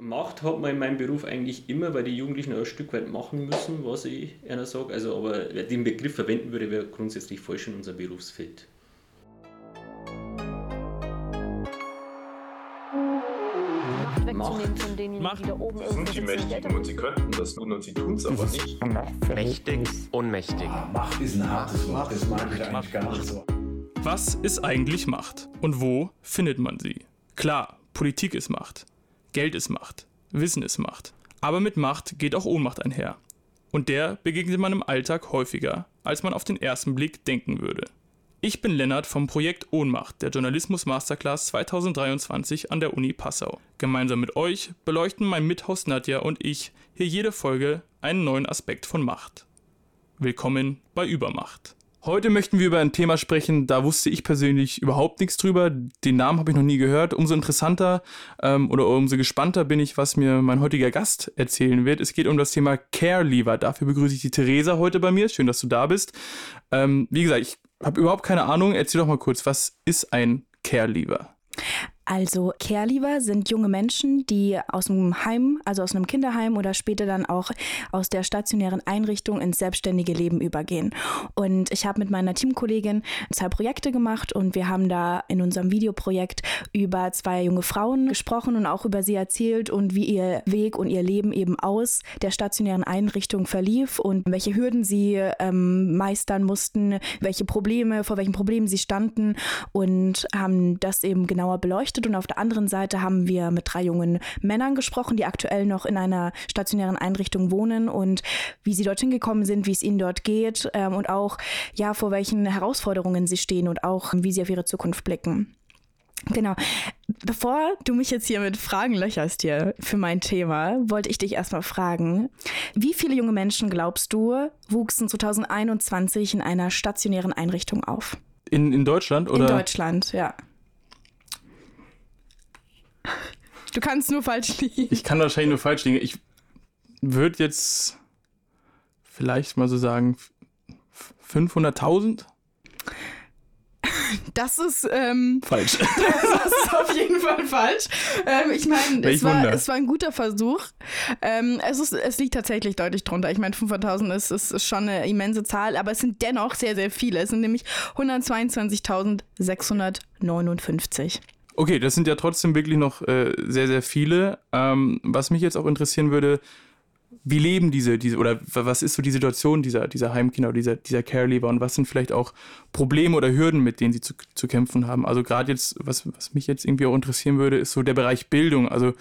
Macht hat man in meinem Beruf eigentlich immer, weil die Jugendlichen auch ein Stück weit machen müssen, was ich einer sage. Also, aber den Begriff verwenden würde, wäre grundsätzlich falsch in unserem Berufsfeld. wegzunehmen von denjenigen, die da oben Sie sind die Mächtigen und sie könnten das tun und sie tun es aber nicht. Mächtig, ohnmächtig. Macht ist ein hartes Wort, das ich eigentlich gar nicht so. Was ist eigentlich Macht und wo findet man sie? Klar, Politik ist Macht, Geld ist Macht, Wissen ist Macht. Aber mit Macht geht auch Ohnmacht einher. Und der begegnet man im Alltag häufiger, als man auf den ersten Blick denken würde. Ich bin Lennart vom Projekt Ohnmacht der Journalismus Masterclass 2023 an der Uni Passau. Gemeinsam mit euch beleuchten mein Mithaus Nadja und ich hier jede Folge einen neuen Aspekt von Macht. Willkommen bei Übermacht. Heute möchten wir über ein Thema sprechen, da wusste ich persönlich überhaupt nichts drüber. Den Namen habe ich noch nie gehört. Umso interessanter ähm, oder umso gespannter bin ich, was mir mein heutiger Gast erzählen wird. Es geht um das Thema Care Lever. Dafür begrüße ich die Theresa heute bei mir. Schön, dass du da bist. Ähm, wie gesagt, ich habe überhaupt keine Ahnung. Erzähl doch mal kurz, was ist ein Care Lever? Also Care-Leaver sind junge Menschen, die aus dem Heim, also aus einem Kinderheim oder später dann auch aus der stationären Einrichtung ins selbstständige Leben übergehen. Und ich habe mit meiner Teamkollegin zwei Projekte gemacht und wir haben da in unserem Videoprojekt über zwei junge Frauen gesprochen und auch über sie erzählt und wie ihr Weg und ihr Leben eben aus der stationären Einrichtung verlief und welche Hürden sie ähm, meistern mussten, welche Probleme, vor welchen Problemen sie standen und haben das eben genauer beleuchtet berichtet und auf der anderen Seite haben wir mit drei jungen Männern gesprochen, die aktuell noch in einer stationären Einrichtung wohnen und wie sie dorthin gekommen sind, wie es ihnen dort geht ähm, und auch ja vor welchen Herausforderungen sie stehen und auch wie sie auf ihre Zukunft blicken. Genau. Bevor du mich jetzt hier mit Fragen löcherst hier für mein Thema, wollte ich dich erstmal fragen, wie viele junge Menschen glaubst du wuchsen 2021 in einer stationären Einrichtung auf? In, in Deutschland oder? In Deutschland, ja. Du kannst nur falsch liegen. Ich kann wahrscheinlich nur falsch liegen. Ich würde jetzt vielleicht mal so sagen 500.000. Das ist ähm, falsch. Das ist auf jeden Fall falsch. Ähm, ich meine, es, war, es war ein guter Versuch. Ähm, es, ist, es liegt tatsächlich deutlich drunter. Ich meine, 500.000 ist, ist, ist schon eine immense Zahl, aber es sind dennoch sehr, sehr viele. Es sind nämlich 122.659. Okay, das sind ja trotzdem wirklich noch äh, sehr, sehr viele. Ähm, was mich jetzt auch interessieren würde, wie leben diese, diese, oder was ist so die Situation dieser, dieser Heimkinder, dieser, dieser Care-Leber und was sind vielleicht auch Probleme oder Hürden, mit denen sie zu, zu kämpfen haben? Also gerade jetzt, was, was mich jetzt irgendwie auch interessieren würde, ist so der Bereich Bildung. Also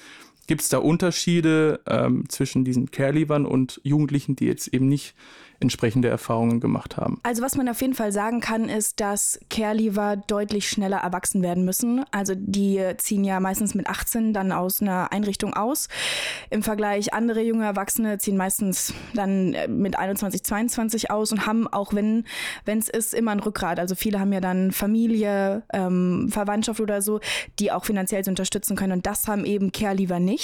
gibt es da Unterschiede ähm, zwischen diesen Care-Lebern und Jugendlichen, die jetzt eben nicht entsprechende Erfahrungen gemacht haben. Also was man auf jeden Fall sagen kann, ist, dass Care-Leaver deutlich schneller erwachsen werden müssen. Also die ziehen ja meistens mit 18 dann aus einer Einrichtung aus. Im Vergleich andere junge Erwachsene ziehen meistens dann äh, mit 21, 22 aus und haben auch wenn es ist immer ein Rückgrat. Also viele haben ja dann Familie, ähm, Verwandtschaft oder so, die auch finanziell unterstützen können und das haben eben Care-Leaver nicht.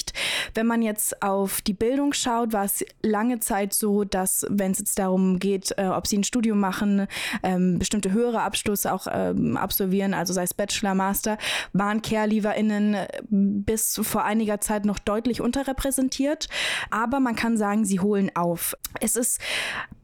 Wenn man jetzt auf die Bildung schaut, war es lange Zeit so, dass wenn es jetzt darum geht, äh, ob sie ein Studium machen, ähm, bestimmte höhere Abschlüsse auch ähm, absolvieren, also sei es Bachelor, Master, waren Care-LeaverInnen äh, bis vor einiger Zeit noch deutlich unterrepräsentiert. Aber man kann sagen, sie holen auf. Es ist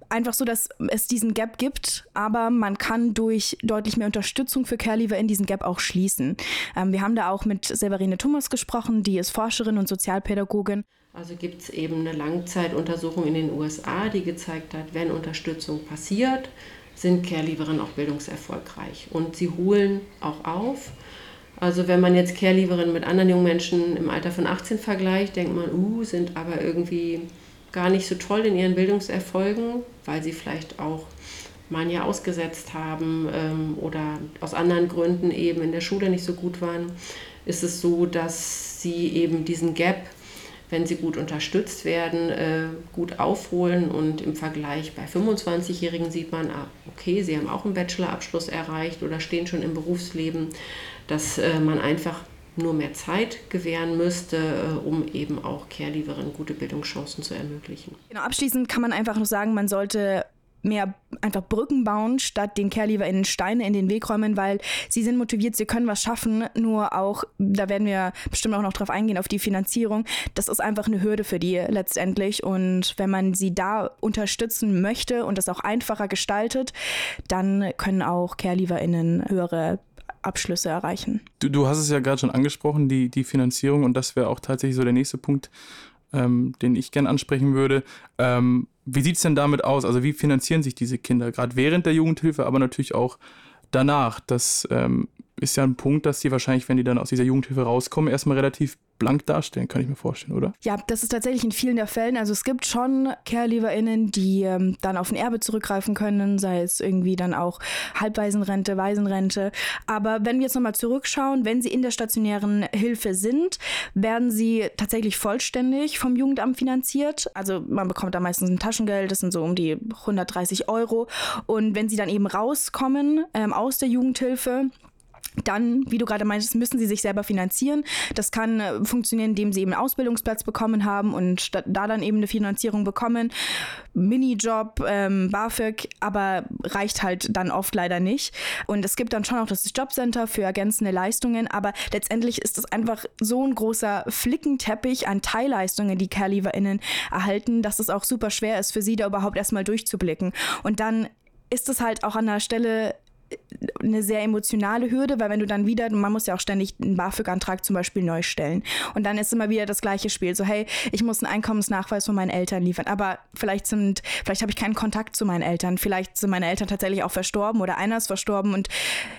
einfach so, dass es diesen Gap gibt, aber man kann durch deutlich mehr Unterstützung für Care-Leaver in diesen Gap auch schließen. Ähm, wir haben da auch mit Severine Thomas gesprochen, die ist Forscherin und Sozialpädagogin. Also gibt es eben eine Langzeituntersuchung in den USA, die gezeigt hat, wenn Unterstützung passiert, sind Care-Leaverinnen auch bildungserfolgreich und sie holen auch auf. Also wenn man jetzt Care-Leaverinnen mit anderen jungen Menschen im Alter von 18 vergleicht, denkt man, uh, sind aber irgendwie gar nicht so toll in ihren Bildungserfolgen, weil sie vielleicht auch mal ein Jahr ausgesetzt haben ähm, oder aus anderen Gründen eben in der Schule nicht so gut waren, ist es so, dass sie eben diesen Gap, wenn sie gut unterstützt werden, äh, gut aufholen. Und im Vergleich bei 25-Jährigen sieht man, ah, okay, sie haben auch einen Bachelorabschluss erreicht oder stehen schon im Berufsleben, dass äh, man einfach nur mehr Zeit gewähren müsste, äh, um eben auch Care-Leaverinnen gute Bildungschancen zu ermöglichen. Genau, abschließend kann man einfach nur sagen, man sollte mehr einfach Brücken bauen, statt den CareLieferInnen Steine in den Weg räumen, weil sie sind motiviert, sie können was schaffen, nur auch, da werden wir bestimmt auch noch drauf eingehen, auf die Finanzierung. Das ist einfach eine Hürde für die letztendlich und wenn man sie da unterstützen möchte und das auch einfacher gestaltet, dann können auch CareLieferInnen höhere Abschlüsse erreichen. Du, du hast es ja gerade schon angesprochen, die, die Finanzierung und das wäre auch tatsächlich so der nächste Punkt, ähm, den ich gerne ansprechen würde. Ähm, wie sieht es denn damit aus? Also wie finanzieren sich diese Kinder, gerade während der Jugendhilfe, aber natürlich auch danach? Das ähm, ist ja ein Punkt, dass sie wahrscheinlich, wenn die dann aus dieser Jugendhilfe rauskommen, erstmal relativ blank darstellen, kann ich mir vorstellen, oder? Ja, das ist tatsächlich in vielen der Fällen. Also es gibt schon CareLieferInnen, die ähm, dann auf ein Erbe zurückgreifen können, sei es irgendwie dann auch Halbwaisenrente, Waisenrente. Aber wenn wir jetzt nochmal zurückschauen, wenn sie in der stationären Hilfe sind, werden sie tatsächlich vollständig vom Jugendamt finanziert. Also man bekommt da meistens ein Taschengeld, das sind so um die 130 Euro. Und wenn sie dann eben rauskommen ähm, aus der Jugendhilfe, dann, wie du gerade meintest, müssen sie sich selber finanzieren. Das kann äh, funktionieren, indem sie eben einen Ausbildungsplatz bekommen haben und da, dann eben eine Finanzierung bekommen. Minijob, ähm, BAföG, aber reicht halt dann oft leider nicht. Und es gibt dann schon auch das Jobcenter für ergänzende Leistungen, aber letztendlich ist es einfach so ein großer Flickenteppich an Teilleistungen, die CareLieferInnen erhalten, dass es auch super schwer ist für sie, da überhaupt erstmal durchzublicken. Und dann ist es halt auch an der Stelle eine sehr emotionale Hürde, weil wenn du dann wieder, man muss ja auch ständig einen BAföG-Antrag zum Beispiel neu stellen. Und dann ist immer wieder das gleiche Spiel. So, hey, ich muss einen Einkommensnachweis von meinen Eltern liefern. Aber vielleicht sind, vielleicht habe ich keinen Kontakt zu meinen Eltern. Vielleicht sind meine Eltern tatsächlich auch verstorben oder einer ist verstorben und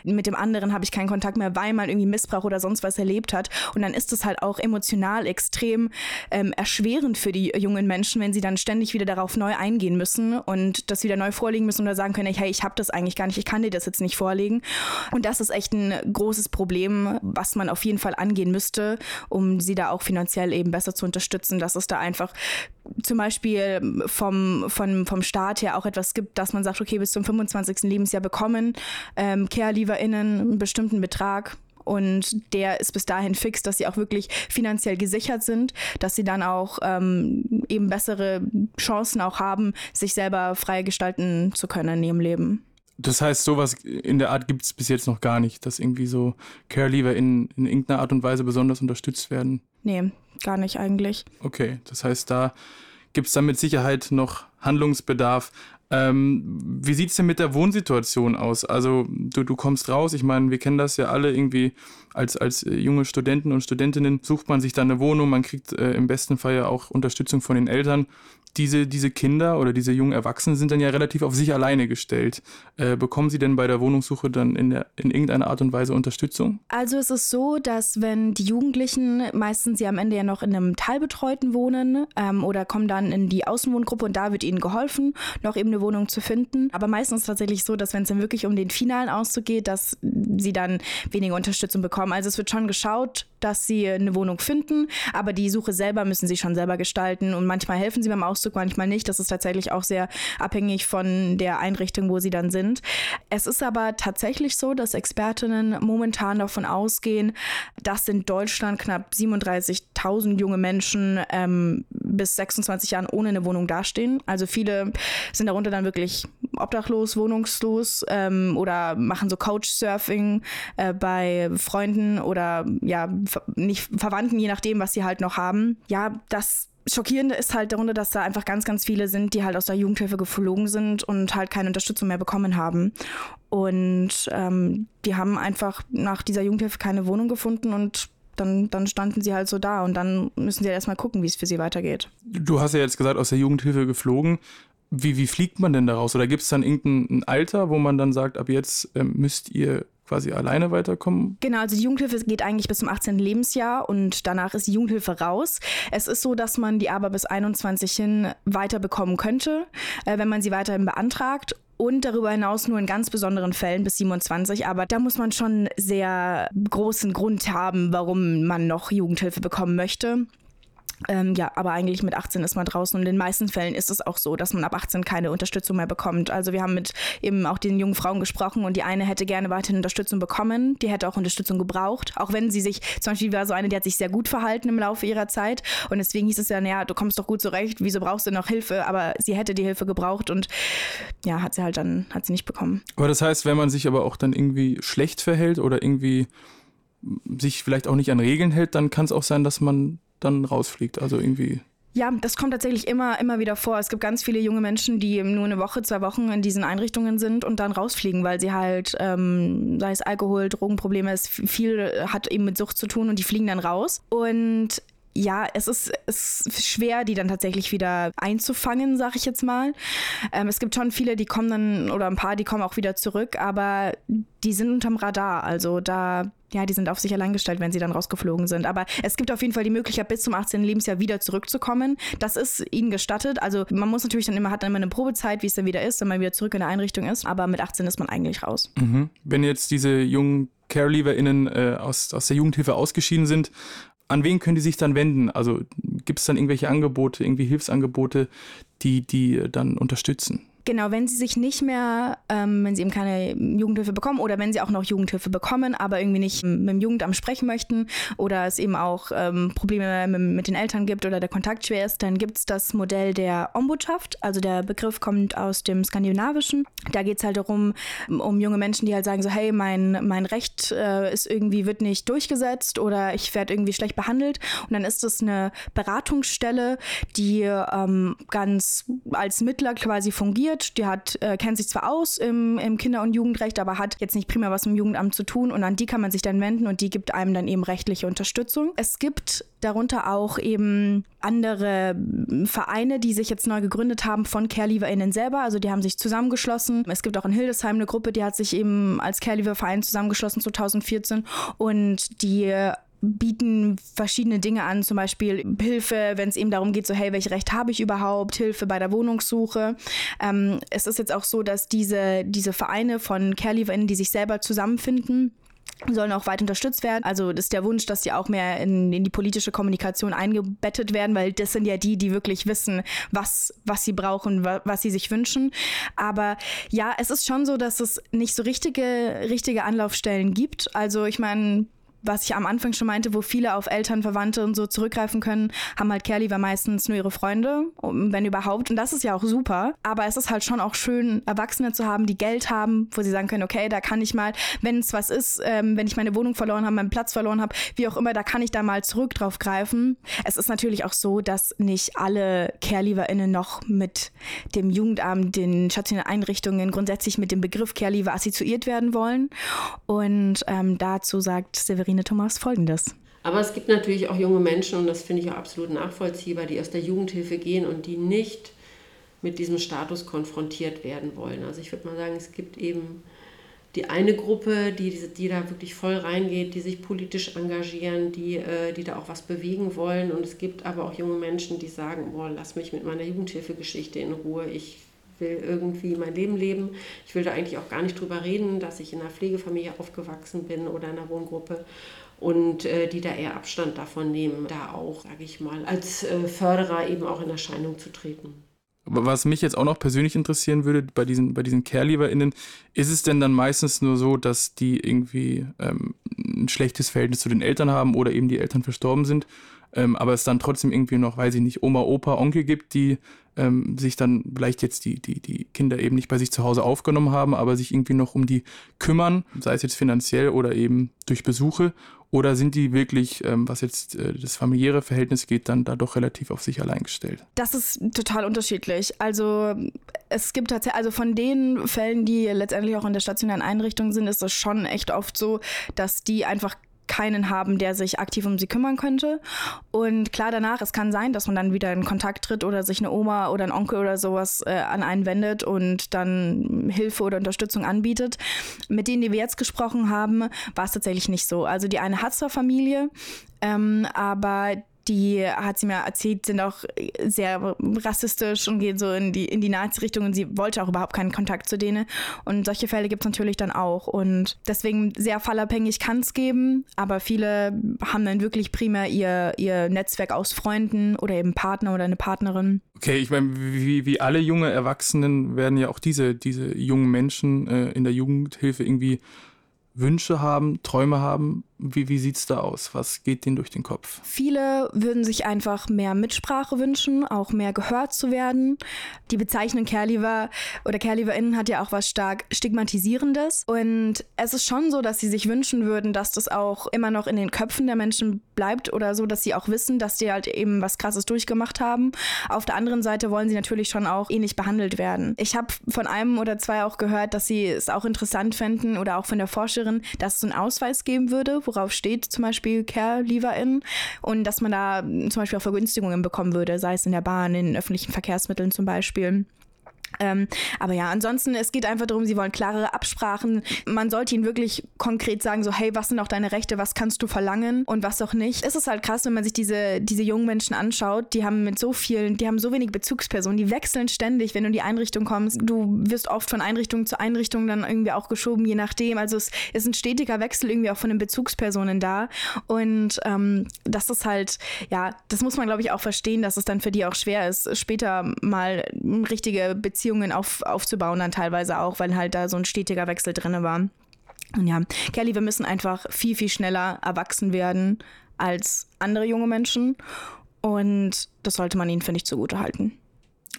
mit dem anderen habe ich keinen Kontakt mehr, weil man irgendwie Missbrauch oder sonst was erlebt hat. Und dann ist es halt auch emotional extrem ähm, erschwerend für die jungen Menschen, wenn sie dann ständig wieder darauf neu eingehen müssen und das wieder neu vorlegen müssen oder sagen können, hey, ich habe das eigentlich gar nicht, ich kann dir das jetzt nicht vorlegen vorlegen. Und das ist echt ein großes Problem, was man auf jeden Fall angehen müsste, um sie da auch finanziell eben besser zu unterstützen, dass es da einfach zum Beispiel vom, vom, vom Staat her auch etwas gibt, dass man sagt, okay, bis zum 25. Lebensjahr bekommen ähm, Care-LieferInnen einen bestimmten Betrag, und der ist bis dahin fix, dass sie auch wirklich finanziell gesichert sind, dass sie dann auch ähm, eben bessere Chancen auch haben, sich selber frei gestalten zu können in ihrem Leben. Das heißt, sowas in der Art gibt es bis jetzt noch gar nicht, dass irgendwie so Care-Leaver in, in irgendeiner Art und Weise besonders unterstützt werden. Nee, gar nicht eigentlich. Okay, das heißt, da gibt es dann mit Sicherheit noch Handlungsbedarf. Ähm, wie sieht es denn mit der Wohnsituation aus? Also du, du kommst raus, ich meine, wir kennen das ja alle irgendwie als, als junge Studenten und Studentinnen, sucht man sich dann eine Wohnung, man kriegt äh, im besten Fall ja auch Unterstützung von den Eltern diese, diese Kinder oder diese jungen Erwachsenen sind dann ja relativ auf sich alleine gestellt. Äh, bekommen sie denn bei der Wohnungssuche dann in, der, in irgendeiner Art und Weise Unterstützung? Also es ist so, dass wenn die Jugendlichen meistens ja am Ende ja noch in einem Teilbetreuten wohnen ähm, oder kommen dann in die Außenwohngruppe und da wird ihnen geholfen, noch eben eine Wohnung zu finden. Aber meistens tatsächlich so, dass wenn es dann wirklich um den finalen Auszug geht, dass sie dann weniger Unterstützung bekommen. Also es wird schon geschaut, dass sie eine Wohnung finden, aber die Suche selber müssen sie schon selber gestalten und manchmal helfen sie beim Auszug, manchmal nicht. Das ist tatsächlich auch sehr abhängig von der Einrichtung, wo sie dann sind. Es ist aber tatsächlich so, dass Expertinnen momentan davon ausgehen, dass in Deutschland knapp 37.000 junge Menschen ähm, bis 26 Jahren ohne eine Wohnung dastehen. Also viele sind darunter dann wirklich obdachlos, wohnungslos ähm, oder machen so Couchsurfing äh, bei Freunden oder ja, nicht Verwandten, je nachdem, was sie halt noch haben. Ja, das Schockierende ist halt darunter, dass da einfach ganz, ganz viele sind, die halt aus der Jugendhilfe geflogen sind und halt keine Unterstützung mehr bekommen haben. Und ähm, die haben einfach nach dieser Jugendhilfe keine Wohnung gefunden und dann, dann standen sie halt so da und dann müssen sie halt erstmal gucken, wie es für sie weitergeht. Du hast ja jetzt gesagt, aus der Jugendhilfe geflogen. Wie, wie fliegt man denn daraus? Oder gibt es dann irgendein Alter, wo man dann sagt, ab jetzt ähm, müsst ihr quasi alleine weiterkommen? Genau, also die Jugendhilfe geht eigentlich bis zum 18. Lebensjahr und danach ist die Jugendhilfe raus. Es ist so, dass man die aber bis 21 hin weiterbekommen könnte, äh, wenn man sie weiterhin beantragt und darüber hinaus nur in ganz besonderen Fällen bis 27. Aber da muss man schon sehr großen Grund haben, warum man noch Jugendhilfe bekommen möchte. Ähm, ja, aber eigentlich mit 18 ist man draußen und in den meisten Fällen ist es auch so, dass man ab 18 keine Unterstützung mehr bekommt. Also wir haben mit eben auch den jungen Frauen gesprochen und die eine hätte gerne weiterhin Unterstützung bekommen, die hätte auch Unterstützung gebraucht, auch wenn sie sich, zum Beispiel war so eine, die hat sich sehr gut verhalten im Laufe ihrer Zeit und deswegen hieß es ja, naja, du kommst doch gut zurecht, wieso brauchst du noch Hilfe? Aber sie hätte die Hilfe gebraucht und ja, hat sie halt dann, hat sie nicht bekommen. Aber das heißt, wenn man sich aber auch dann irgendwie schlecht verhält oder irgendwie sich vielleicht auch nicht an Regeln hält, dann kann es auch sein, dass man dann rausfliegt. Also irgendwie. Ja, das kommt tatsächlich immer, immer wieder vor. Es gibt ganz viele junge Menschen, die nur eine Woche, zwei Wochen in diesen Einrichtungen sind und dann rausfliegen, weil sie halt, ähm, sei es Alkohol, Drogenprobleme, es viel hat eben mit Sucht zu tun und die fliegen dann raus. Und ja, es ist, es ist schwer, die dann tatsächlich wieder einzufangen, sag ich jetzt mal. Ähm, es gibt schon viele, die kommen dann, oder ein paar, die kommen auch wieder zurück, aber die sind unterm Radar. Also da, ja, die sind auf sich allein gestellt, wenn sie dann rausgeflogen sind. Aber es gibt auf jeden Fall die Möglichkeit, bis zum 18. Lebensjahr wieder zurückzukommen. Das ist ihnen gestattet. Also man muss natürlich dann immer, hat dann immer eine Probezeit, wie es dann wieder ist, wenn man wieder zurück in der Einrichtung ist. Aber mit 18 ist man eigentlich raus. Mhm. Wenn jetzt diese jungen CareLeaverInnen äh, aus, aus der Jugendhilfe ausgeschieden sind, an wen können die sich dann wenden? Also gibt es dann irgendwelche Angebote, irgendwie Hilfsangebote, die die dann unterstützen? Genau, wenn sie sich nicht mehr, ähm, wenn sie eben keine Jugendhilfe bekommen oder wenn sie auch noch Jugendhilfe bekommen, aber irgendwie nicht mit dem Jugendamt sprechen möchten oder es eben auch ähm, Probleme mit, den Eltern gibt oder der Kontakt schwer ist, dann gibt es das Modell der Ombudschaft. Also der Begriff kommt aus dem Skandinavischen. Da geht es halt darum, um junge Menschen, die halt sagen so, hey, mein, mein Recht äh, ist irgendwie, wird nicht durchgesetzt oder ich werde irgendwie schlecht behandelt. Und dann ist es eine Beratungsstelle, die ähm, ganz als Mittler quasi fungiert studiert, die hat, äh, kennt sich zwar aus im, im Kinder- und Jugendrecht, aber hat jetzt nicht primär was mit dem Jugendamt zu tun und an die kann man sich dann wenden und die gibt einem dann eben rechtliche Unterstützung. Es gibt darunter auch eben andere Vereine, die sich jetzt neu gegründet haben von CareLeaverInnen selber. Also die haben sich zusammengeschlossen. Es gibt auch in Hildesheim eine Gruppe, die hat sich eben als CareLeaver-Verein zusammengeschlossen 2014 und die bieten verschiedene Dinge an, zum Beispiel Hilfe, wenn es eben darum geht, so hey, welches Recht habe ich überhaupt, Hilfe bei der Wohnungssuche. Ähm, es ist jetzt auch so, dass diese, diese Vereine von CareLeaverInnen, die sich selber zusammenfinden, sollen auch weit unterstützt werden. Also das ist der Wunsch, dass die auch mehr in, in, die politische Kommunikation eingebettet werden, weil das sind ja die, die wirklich wissen, was, was sie brauchen, wa, was sie sich wünschen. Aber ja, es ist schon so, dass es nicht so richtige, richtige Anlaufstellen gibt. Also ich meine, was ich am Anfang schon meinte, wo viele auf Eltern, Verwandte und so zurückgreifen können, haben halt Kerli meistens nur ihre Freunde, wenn überhaupt. Und das ist ja auch super. Aber es ist halt schon auch schön, Erwachsene zu haben, die Geld haben, wo sie sagen können, okay, da kann ich mal, wenn es was ist, ähm, wenn ich meine Wohnung verloren habe, meinen Platz verloren habe, wie auch immer, da kann ich da mal zurück drauf greifen. Es ist natürlich auch so, dass nicht alle CareLeaverInnen noch mit dem Jugendamt, den stationären Einrichtungen grundsätzlich mit dem Begriff CareLeaver assoziiert werden wollen. Und ähm, dazu sagt Severin Katharine Thomas folgendes. Aber es gibt natürlich auch junge Menschen, und das finde ich auch absolut nachvollziehbar, die aus der Jugendhilfe gehen und die nicht mit diesem Status konfrontiert werden wollen. Also ich würde mal sagen, es gibt eben die eine Gruppe, die, die da wirklich voll reingeht, die sich politisch engagieren, die, äh, die da auch was bewegen wollen. Und es gibt aber auch junge Menschen, die sagen, boah, lass mich mit meiner Jugendhilfegeschichte in Ruhe. Ich will irgendwie mein Leben leben. Ich will da eigentlich auch gar nicht drüber reden, dass ich in einer Pflegefamilie aufgewachsen bin oder in einer Wohngruppe und äh, die da eher Abstand davon nehmen, da auch, sage ich mal, als äh, Förderer eben auch in Erscheinung zu treten. Was mich jetzt auch noch persönlich interessieren würde bei diesen, bei diesen CareLeaverInnen, ist es denn dann meistens nur so, dass die irgendwie ähm, ein schlechtes Verhältnis zu den Eltern haben oder eben die Eltern verstorben sind, ähm, aber es dann trotzdem irgendwie noch, weiß ich nicht, Oma, Opa, Onkel gibt, die ähm, sich dann vielleicht jetzt die, die, die Kinder eben nicht bei sich zu Hause aufgenommen haben, aber sich irgendwie noch um die kümmern, sei es jetzt finanziell oder eben durch Besuche? Oder sind die wirklich, ähm, was jetzt äh, das familiäre Verhältnis geht, dann da doch relativ auf sich allein gestellt? Das ist total unterschiedlich. Also es gibt tatsächlich, also von den Fällen, die letztendlich auch in der stationären Einrichtung sind, ist es schon echt oft so, dass die einfach keinen haben, der sich aktiv um sie kümmern könnte. Und klar danach, es kann sein, dass man dann wieder in Kontakt tritt oder sich eine Oma oder ein Onkel oder sowas äh, an einen wendet und dann Hilfe oder Unterstützung anbietet. Mit denen, die wir jetzt gesprochen haben, war es tatsächlich nicht so. Also die eine hat zwar Familie, ähm, aber die, hat sie mir erzählt, sind auch sehr rassistisch und gehen so in die, in die Nazi-Richtung und sie wollte auch überhaupt keinen Kontakt zu denen. Und solche Fälle gibt es natürlich dann auch. Und deswegen sehr fallabhängig kann es geben, aber viele haben dann wirklich primär ihr, ihr Netzwerk aus Freunden oder eben Partner oder eine Partnerin. Okay, ich meine, wie, wie alle junge Erwachsenen werden ja auch diese, diese jungen Menschen äh, in der Jugendhilfe irgendwie Wünsche haben, Träume haben. Wie, wie sieht es da aus? Was geht denen durch den Kopf? Viele würden sich einfach mehr Mitsprache wünschen, auch mehr gehört zu werden. Die Bezeichnung Caregiver oder CaregiverInnen hat ja auch was stark Stigmatisierendes. Und es ist schon so, dass sie sich wünschen würden, dass das auch immer noch in den Köpfen der Menschen bleibt oder so, dass sie auch wissen, dass sie halt eben was Krasses durchgemacht haben. Auf der anderen Seite wollen sie natürlich schon auch ähnlich behandelt werden. Ich habe von einem oder zwei auch gehört, dass sie es auch interessant fänden oder auch von der Forscherin, dass es einen Ausweis geben würde, worauf steht zum Beispiel Care Leaverin und dass man da zum Beispiel auch Vergünstigungen bekommen würde, sei es in der Bahn, in öffentlichen Verkehrsmitteln zum Beispiel. Ähm, aber ja, ansonsten, es geht einfach darum, sie wollen klarere Absprachen. Man sollte ihnen wirklich konkret sagen, so, hey, was sind auch deine Rechte, was kannst du verlangen und was auch nicht. Es ist halt krass, wenn man sich diese, diese jungen Menschen anschaut, die haben mit so vielen, die haben so wenig Bezugspersonen, die wechseln ständig, wenn du in die Einrichtung kommst. Du wirst oft von Einrichtung zu Einrichtung dann irgendwie auch geschoben, je nachdem. Also es ist ein stetiger Wechsel irgendwie auch von den Bezugspersonen da. Und ähm, das ist halt, ja, das muss man, glaube ich, auch verstehen, dass es dann für die auch schwer ist, später mal richtige Beziehungen Beziehungen auf, aufzubauen, dann teilweise auch, weil halt da so ein stetiger Wechsel drin war. Und ja, Kelly, wir müssen einfach viel, viel schneller erwachsen werden als andere junge Menschen. Und das sollte man ihnen, finde ich, zugute halten.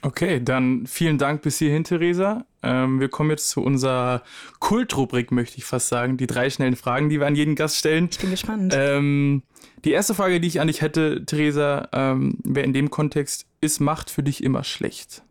Okay, dann vielen Dank bis hierhin, Theresa. Ähm, wir kommen jetzt zu unserer Kultrubrik, möchte ich fast sagen. Die drei schnellen Fragen, die wir an jeden Gast stellen. Ich bin gespannt. Ähm, die erste Frage, die ich an dich hätte, Theresa, ähm, wäre in dem Kontext, ist Macht für dich immer schlecht?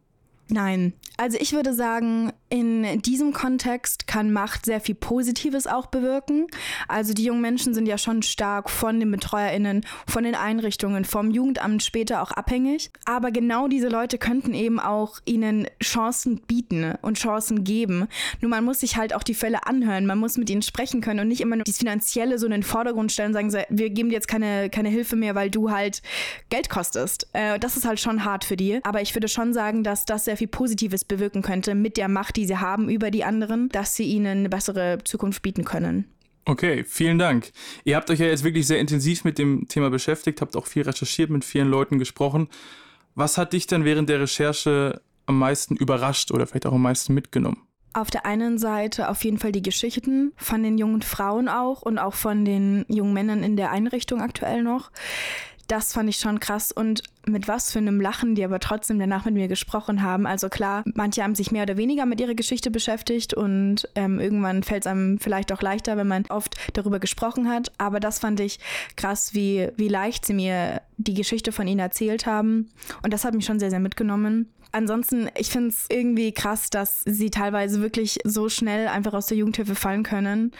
Nein. Also ich würde sagen, in diesem Kontext kann Macht sehr viel Positives auch bewirken. Also die jungen Menschen sind ja schon stark von den BetreuerInnen, von den Einrichtungen, vom Jugendamt später auch abhängig. Aber genau diese Leute könnten eben auch ihnen Chancen bieten und Chancen geben. Nur man muss sich halt auch die Fälle anhören, man muss mit ihnen sprechen können und nicht immer nur das Finanzielle so in den Vordergrund stellen und sagen, wir geben dir jetzt keine, keine Hilfe mehr, weil du halt Geld kostest. Äh, das ist halt schon hart für die. Aber ich würde schon sagen, dass das sehr viel Positives bewirken könnte mit der Macht, die sie haben über die anderen, dass sie ihnen eine bessere Zukunft bieten können. Okay, vielen Dank. Ihr habt euch ja jetzt wirklich sehr intensiv mit dem Thema beschäftigt, habt auch viel recherchiert, mit vielen Leuten gesprochen. Was hat dich denn während der Recherche am meisten überrascht oder vielleicht auch am meisten mitgenommen? Auf der einen Seite auf jeden Fall die Geschichten von den jungen Frauen auch und auch von den jungen Männern in der Einrichtung aktuell noch das fand ich schon krass und mit was für einem Lachen die aber trotzdem danach mit mir gesprochen haben. Also klar, manche haben sich mehr oder weniger mit ihrer Geschichte beschäftigt und ähm, irgendwann fällt es einem vielleicht auch leichter, wenn man oft darüber gesprochen hat. Aber das fand ich krass, wie, wie leicht sie mir die Geschichte von ihnen erzählt haben. Und das hat mich schon sehr, sehr mitgenommen. Ansonsten, ich finde es irgendwie krass, dass sie teilweise wirklich so schnell einfach aus der Jugendhilfe fallen können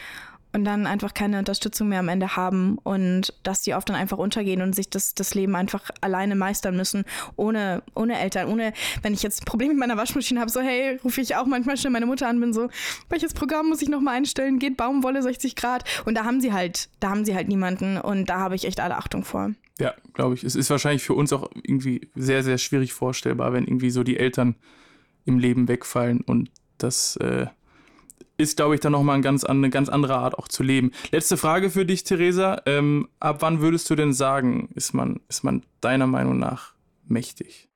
und dann einfach keine Unterstützung mehr am Ende haben und dass die oft dann einfach untergehen und sich das, das Leben einfach alleine meistern müssen, ohne, ohne Eltern, ohne, wenn ich jetzt ein Problem mit meiner Waschmaschine habe, so hey, rufe ich auch manchmal schnell meine Mutter an, bin so, welches Programm muss ich nochmal einstellen, geht Baumwolle 60 Grad und da haben sie halt, da haben sie halt niemanden und da habe ich echt alle Achtung vor. Ja, glaube ich. Es ist wahrscheinlich für uns auch irgendwie sehr, sehr schwierig vorstellbar, wenn irgendwie so die Eltern im Leben wegfallen und das äh, ist, glaube ich, dann nochmal ein ganz, eine ganz andere Art auch zu leben. Letzte Frage für dich, Theresa. Ähm, ab wann würdest du denn sagen, ist man, ist man deiner Meinung nach mächtig?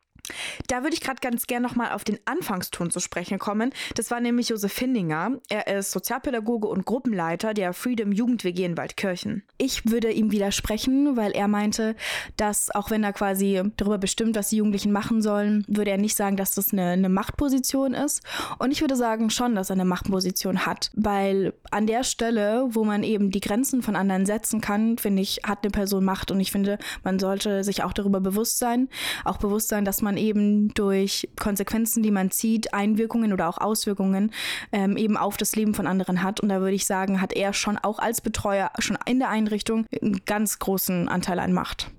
Da würde ich gerade ganz gerne nochmal auf den Anfangston zu sprechen kommen. Das war nämlich Josef Findinger. Er ist Sozialpädagoge und Gruppenleiter der Freedom Jugend WG in Waldkirchen. Ich würde ihm widersprechen, weil er meinte, dass auch wenn er quasi darüber bestimmt, was die Jugendlichen machen sollen, würde er nicht sagen, dass das eine, eine Machtposition ist. Und ich würde sagen schon, dass er eine Machtposition hat, weil an der Stelle, wo man eben die Grenzen von anderen setzen kann, finde ich, hat eine Person Macht. Und ich finde, man sollte sich auch darüber bewusst sein, auch bewusst sein, dass man man eben durch Konsequenzen, die man zieht, Einwirkungen oder auch Auswirkungen ähm, eben auf das Leben von anderen hat. Und da würde ich sagen, hat er schon auch als Betreuer schon in der Einrichtung einen ganz großen Anteil an Macht.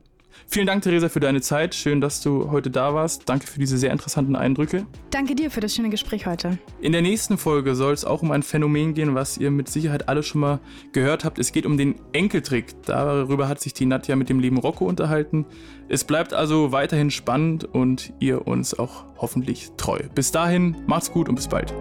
Vielen Dank, Theresa, für deine Zeit. Schön, dass du heute da warst. Danke für diese sehr interessanten Eindrücke. Danke dir für das schöne Gespräch heute. In der nächsten Folge soll es auch um ein Phänomen gehen, was ihr mit Sicherheit alle schon mal gehört habt. Es geht um den Enkeltrick. Darüber hat sich die Nadja mit dem lieben Rocco unterhalten. Es bleibt also weiterhin spannend und ihr uns auch hoffentlich treu. Bis dahin, macht's gut und bis bald.